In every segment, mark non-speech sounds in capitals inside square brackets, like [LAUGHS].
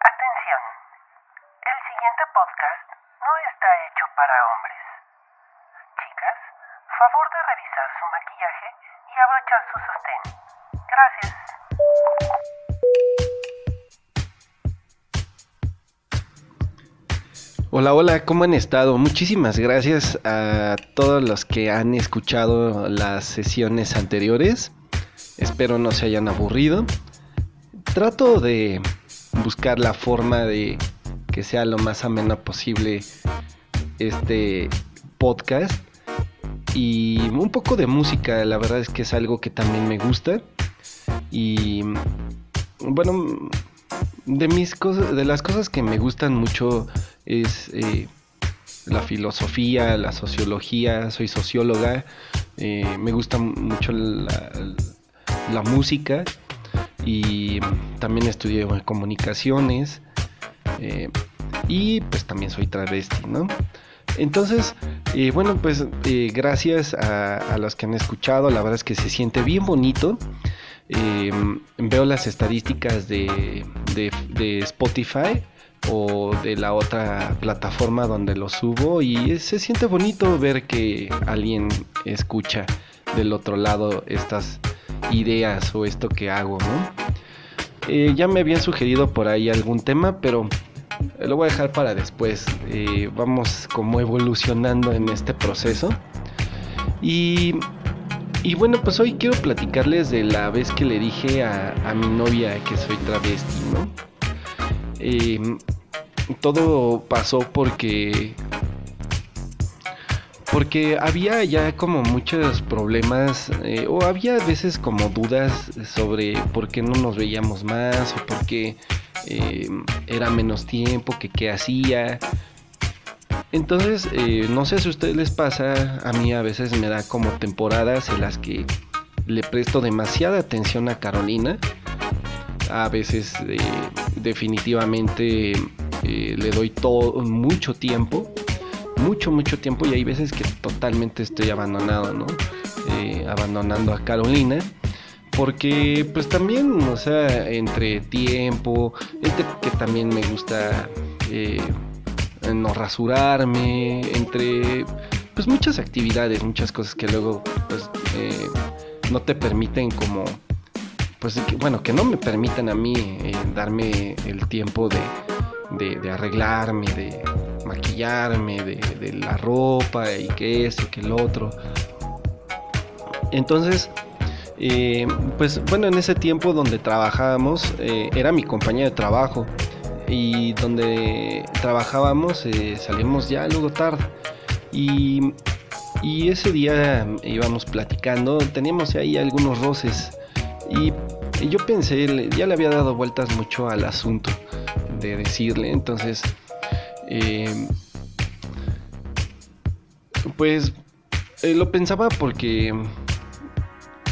Atención. El siguiente podcast no está hecho para hombres. Chicas, favor de revisar su maquillaje y abrochar su sostén. Gracias. Hola, hola, ¿cómo han estado? Muchísimas gracias a todos los que han escuchado las sesiones anteriores. Espero no se hayan aburrido. Trato de buscar la forma de que sea lo más ameno posible este podcast. Y un poco de música, la verdad es que es algo que también me gusta. Y bueno, de mis cosas, de las cosas que me gustan mucho es eh, la filosofía, la sociología, soy socióloga, eh, me gusta mucho la, música y también estudié comunicaciones eh, y pues también soy travesti, ¿no? Entonces, eh, bueno, pues eh, gracias a, los que han escuchado, la verdad es que se siente bien bonito. Eh, veo las estadísticas de, Spotify o de la otra plataforma donde lo subo y se siente bonito ver que alguien escucha del otro lado estas ideas o esto que hago, ¿no? Eh, ya me habían sugerido por ahí algún tema, pero lo voy a dejar para después. Eh, vamos como evolucionando en este proceso. Y y bueno, pues hoy quiero platicarles de la vez que le dije a, a mi novia que soy travesti, ¿no? Eh, todo pasó porque... Porque había ya como muchos problemas, eh, o había veces como dudas sobre por qué no nos veíamos más, o por qué eh, era menos tiempo, que qué hacía. Entonces, eh, no sé si a ustedes les pasa, a mí a veces me da como temporadas en las que le presto demasiada atención a Carolina. A veces definitivamente le doy todo mucho tiempo, mucho, mucho tiempo y hay veces que totalmente estoy abandonado, ¿no? Eh, abandonando a Carolina porque pues también, o sea, entre tiempo, entre que también me gusta eh, no rasurarme, entre pues muchas actividades, muchas cosas que luego pues eh, no te permiten como pues bueno, que no me permiten a mí eh, darme el tiempo de, de, arreglarme, de maquillarme, de, de la ropa y que eso, que el otro. Entonces, eh, pues bueno, en ese tiempo donde trabajábamos, eh, era mi compañía de trabajo y donde trabajábamos eh, salíamos ya luego tarde y, y, ese día íbamos platicando, teníamos ahí algunos roces y, y, yo pensé, ya le había dado vueltas mucho al asunto de decirle, entonces eh, pues eh, lo pensaba porque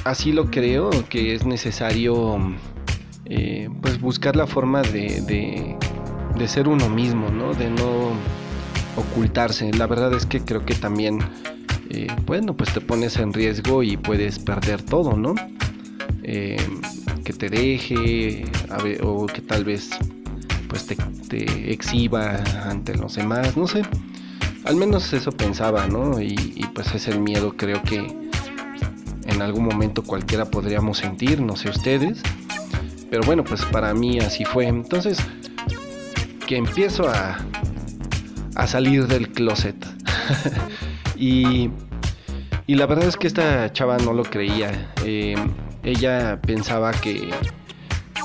así lo creo, que es necesario eh, pues buscar la forma de, de, ser uno mismo, ¿no? De no ocultarse. La verdad es que creo que también, bueno, pues te pones en riesgo y puedes perder todo, ¿no? Que te deje ver, o que tal vez pues te, te, exhiba ante los demás, no sé. Al menos eso pensaba, ¿no? Y, pues es el miedo creo que en algún momento cualquiera podríamos sentir, no sé ustedes. Pero bueno, pues para mí así fue. Entonces, que empiezo a, a salir del closet. [LAUGHS] y, y, la verdad es que esta chava no lo creía. Eh, ella pensaba que.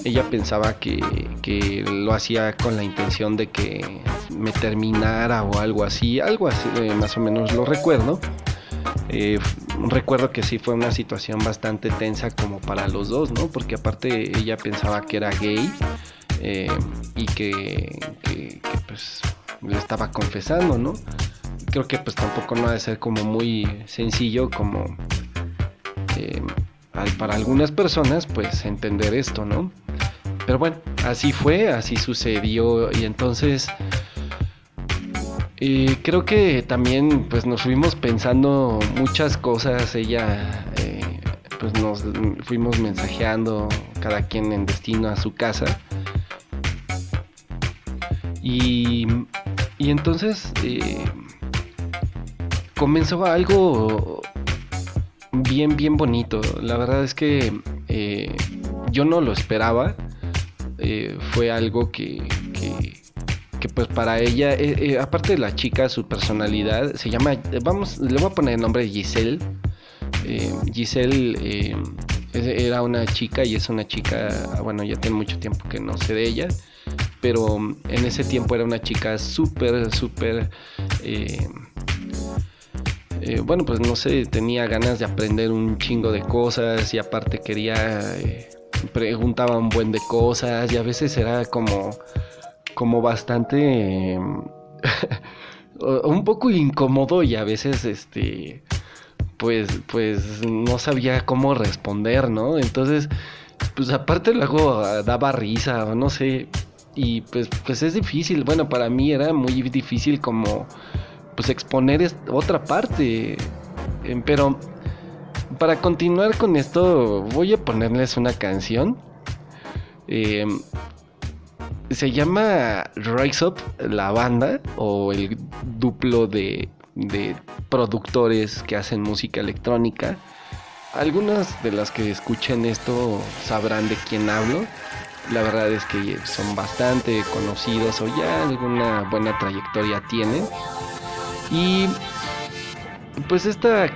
Ella pensaba que, que, lo hacía con la intención de que me terminara o algo así. Algo así, eh, más o menos lo recuerdo. Eh, recuerdo que sí fue una situación bastante tensa como para los dos, ¿no? Porque aparte ella pensaba que era gay eh, y que, que, pues le estaba confesando, ¿no? Creo que pues tampoco no ha de ser como muy sencillo como para algunas personas pues entender esto, ¿no? Pero bueno, así fue, así sucedió y entonces... Y creo que también pues nos fuimos pensando muchas cosas, ella eh, pues nos fuimos mensajeando cada quien en destino a su casa. Y, y entonces eh, comenzó algo bien, bien bonito. La verdad es que eh, yo no lo esperaba. Eh, fue algo que, que, pues para ella, aparte de la chica, su personalidad, se llama, vamos, le voy a poner el nombre Giselle. Giselle era una chica y es una chica, bueno, ya tiene mucho tiempo que no sé de ella, pero en ese tiempo era una chica súper, súper... Eh, eh, bueno, pues no sé, tenía ganas de aprender un chingo de cosas y aparte quería, eh, preguntaba un buen de cosas y a veces era como, como bastante, [LAUGHS] un poco incómodo y a veces, este, pues, pues no sabía cómo responder, ¿no? Entonces, pues aparte luego daba risa o no sé. Y pues, pues es difícil. Bueno, para mí era muy difícil como, pues exponer otra parte. Em, pero para continuar con esto, voy a ponerles una canción. Em, se llama Rise Up, la banda, o el duplo de de productores que hacen música electrónica. Algunas de las que escuchen esto sabrán de quién hablo. La verdad es que son bastante conocidos o ya alguna buena trayectoria tienen. Y pues esta,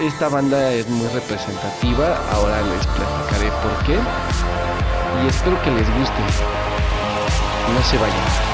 esta banda es muy representativa. Ahora les platicaré por qué. Y espero que les guste. No se vayan.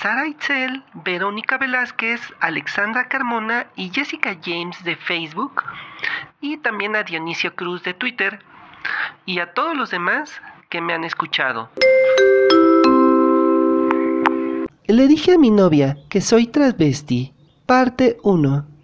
Sara Itzel, Verónica Velázquez, Alexandra Carmona y Jessica James de Facebook, y también a Dionisio Cruz de Twitter, y a todos los demás que me han escuchado. Le dije a mi novia que soy transvesti. Parte 1.